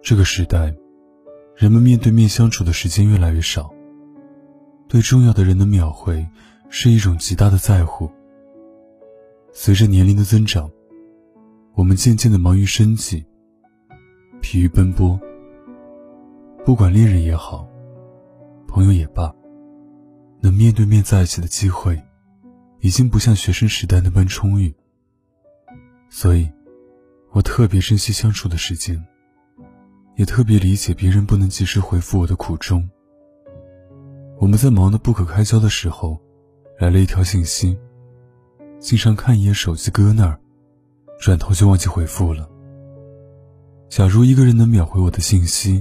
这个时代，人们面对面相处的时间越来越少，对重要的人的秒回是一种极大的在乎。随着年龄的增长，我们渐渐的忙于生计，疲于奔波。不管恋人也好，朋友也罢，能面对面在一起的机会，已经不像学生时代那般充裕。所以，我特别珍惜相处的时间。也特别理解别人不能及时回复我的苦衷。我们在忙得不可开交的时候，来了一条信息，经常看一眼手机搁那儿，转头就忘记回复了。假如一个人能秒回我的信息，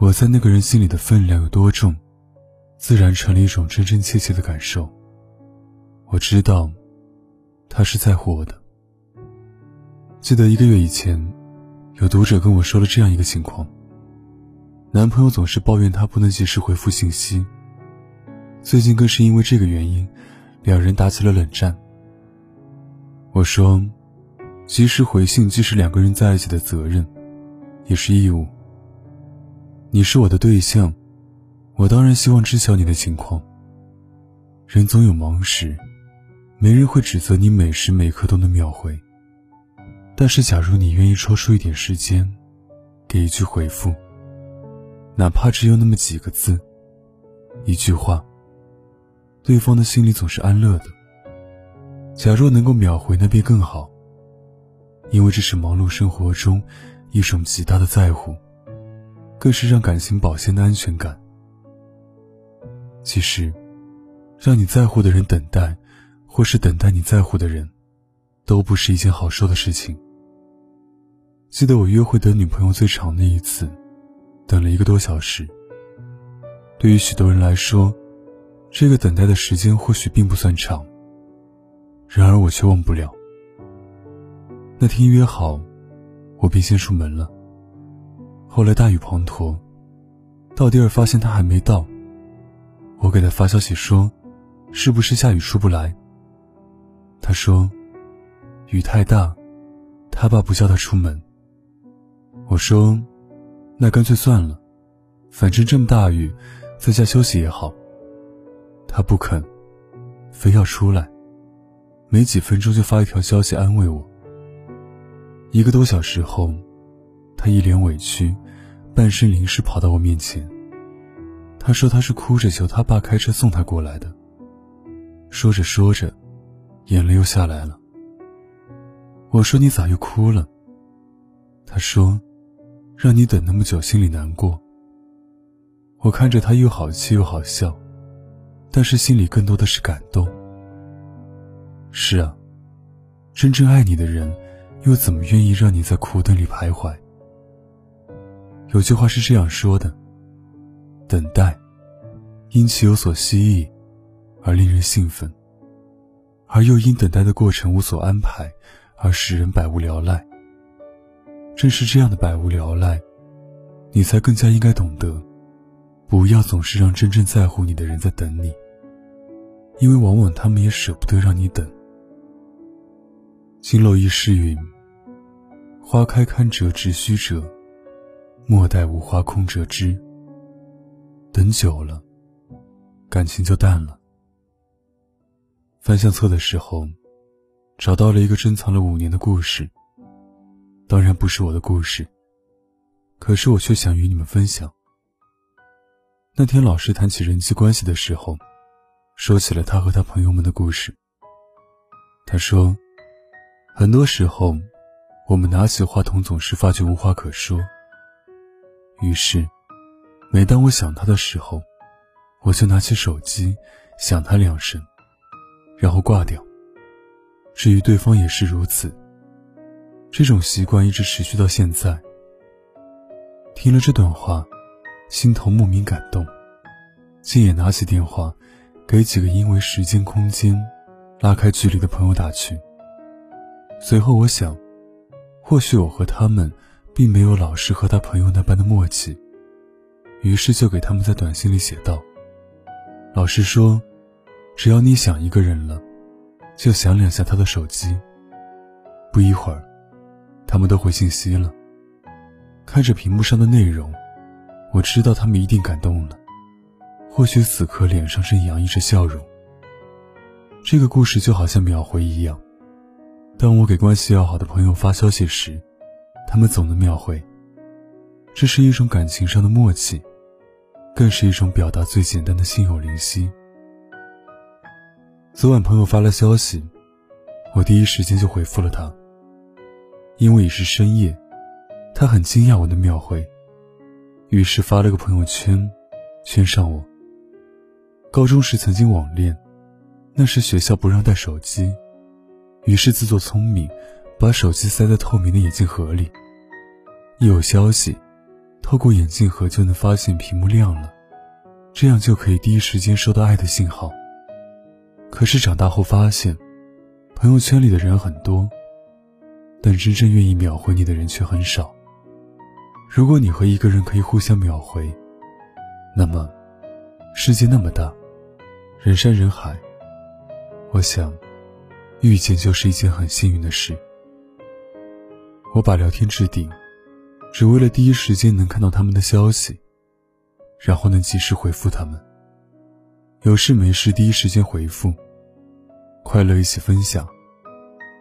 我在那个人心里的分量有多重，自然成了一种真真切切的感受。我知道，他是在乎我的。记得一个月以前。有读者跟我说了这样一个情况：男朋友总是抱怨她不能及时回复信息，最近更是因为这个原因，两人打起了冷战。我说，及时回信既是两个人在一起的责任，也是义务。你是我的对象，我当然希望知晓你的情况。人总有忙时，没人会指责你每时每刻都能秒回。但是，假如你愿意抽出一点时间，给一句回复，哪怕只有那么几个字、一句话，对方的心里总是安乐的。假若能够秒回，那便更好，因为这是忙碌生活中一种极大的在乎，更是让感情保鲜的安全感。其实，让你在乎的人等待，或是等待你在乎的人，都不是一件好受的事情。记得我约会等女朋友最长的一次，等了一个多小时。对于许多人来说，这个等待的时间或许并不算长。然而我却忘不了。那天约好，我便先出门了。后来大雨滂沱，到地儿发现他还没到。我给他发消息说：“是不是下雨出不来？”他说：“雨太大，他爸不叫他出门。”我说：“那干脆算了，反正这么大雨，在家休息也好。”他不肯，非要出来。没几分钟就发一条消息安慰我。一个多小时后，他一脸委屈，半身淋湿跑到我面前。他说他是哭着求他爸开车送他过来的。说着说着，眼泪又下来了。我说：“你咋又哭了？”他说。让你等那么久，心里难过。我看着他又好气又好笑，但是心里更多的是感动。是啊，真正爱你的人，又怎么愿意让你在苦等里徘徊？有句话是这样说的：等待，因其有所希冀，而令人兴奋；而又因等待的过程无所安排，而使人百无聊赖。正是这样的百无聊赖，你才更加应该懂得，不要总是让真正在乎你的人在等你，因为往往他们也舍不得让你等。金漏一诗云：“花开堪折直须折，莫待无花空折枝。”等久了，感情就淡了。翻相册的时候，找到了一个珍藏了五年的故事。当然不是我的故事，可是我却想与你们分享。那天老师谈起人际关系的时候，说起了他和他朋友们的故事。他说，很多时候，我们拿起话筒总是发觉无话可说。于是，每当我想他的时候，我就拿起手机，想他两声。然后挂掉。至于对方也是如此。这种习惯一直持续到现在。听了这段话，心头莫名感动，竟也拿起电话，给几个因为时间空间拉开距离的朋友打去。随后我想，或许我和他们并没有老师和他朋友那般的默契，于是就给他们在短信里写道：“老师说，只要你想一个人了。”就响两下他的手机。不一会儿，他们都回信息了。看着屏幕上的内容，我知道他们一定感动了。或许此刻脸上正洋溢着笑容。这个故事就好像秒回一样，当我给关系要好的朋友发消息时，他们总能秒回。这是一种感情上的默契，更是一种表达最简单的心有灵犀。昨晚朋友发了消息，我第一时间就回复了他。因为已是深夜，他很惊讶我的秒回，于是发了个朋友圈，圈上我。高中时曾经网恋，那时学校不让带手机，于是自作聪明，把手机塞在透明的眼镜盒里。一有消息，透过眼镜盒就能发现屏幕亮了，这样就可以第一时间收到爱的信号。可是长大后发现，朋友圈里的人很多，但真正愿意秒回你的人却很少。如果你和一个人可以互相秒回，那么世界那么大，人山人海，我想遇见就是一件很幸运的事。我把聊天置顶，只为了第一时间能看到他们的消息，然后能及时回复他们。有事没事第一时间回复，快乐一起分享，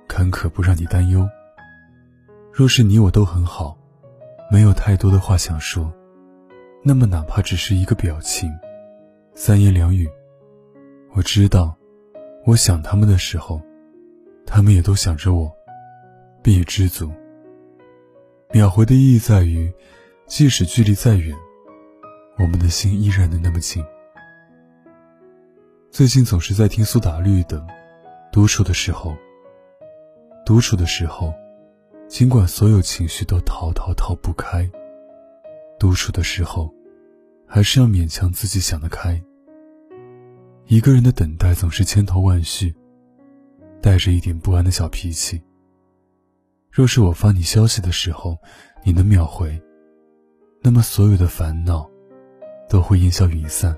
坎坷不让你担忧。若是你我都很好，没有太多的话想说，那么哪怕只是一个表情，三言两语，我知道，我想他们的时候，他们也都想着我，并已知足。秒回的意义在于，即使距离再远，我们的心依然能那么近。最近总是在听苏打绿的《独处的时候》。独处的时候，尽管所有情绪都逃逃逃不开，独处的时候，还是要勉强自己想得开。一个人的等待总是千头万绪，带着一点不安的小脾气。若是我发你消息的时候，你能秒回，那么所有的烦恼都会烟消云散。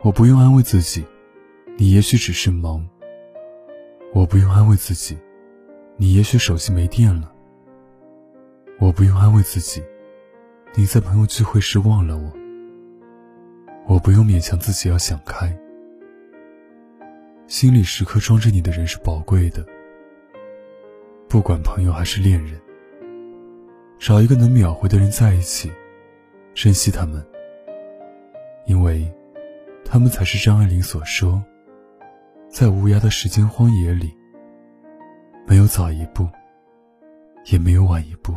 我不用安慰自己，你也许只是忙。我不用安慰自己，你也许手机没电了。我不用安慰自己，你在朋友聚会时忘了我。我不用勉强自己要想开，心里时刻装着你的人是宝贵的。不管朋友还是恋人，找一个能秒回的人在一起，珍惜他们，因为。他们才是张爱玲所说，在无涯的时间荒野里，没有早一步，也没有晚一步。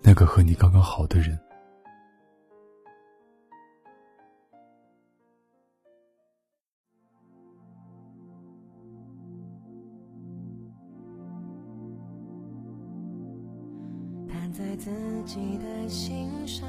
那个和你刚刚好的人。在自己的心上。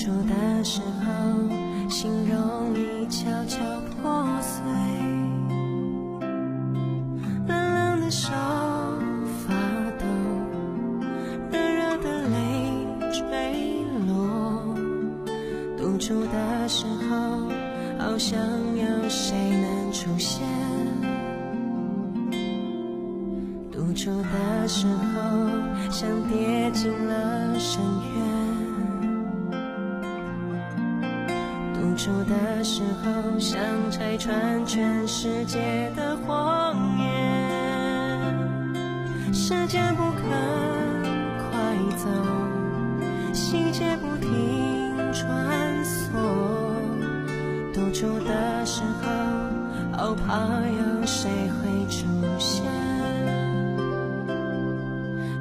处的时候心容易悄悄破碎，冷冷的手发抖，热热的泪坠落。独处的时候，好想有谁能出现。独处的时候，像跌进了深渊；独处的时候，想拆穿全世界的谎言。时间不肯快走，细节不停穿梭。独处的时候，好怕有谁会出现。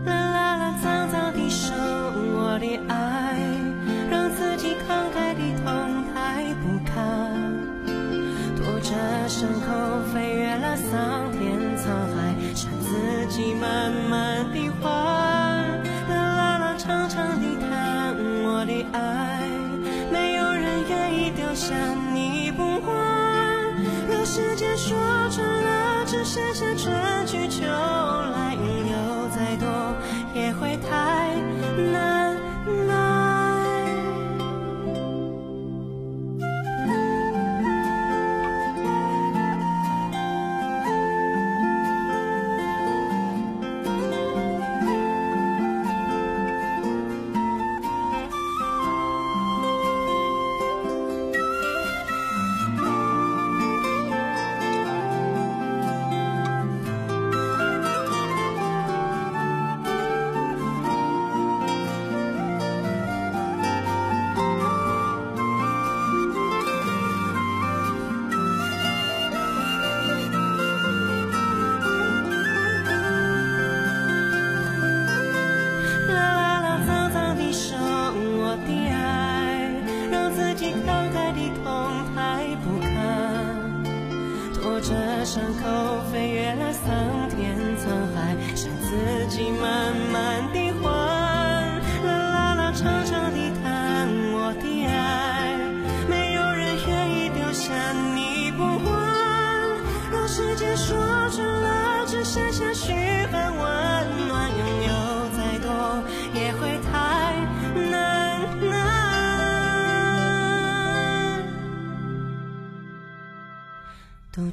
啦啦啦，脏脏的手，我的爱，爱，没有人愿意丢下你不管。让时间说穿了，只剩下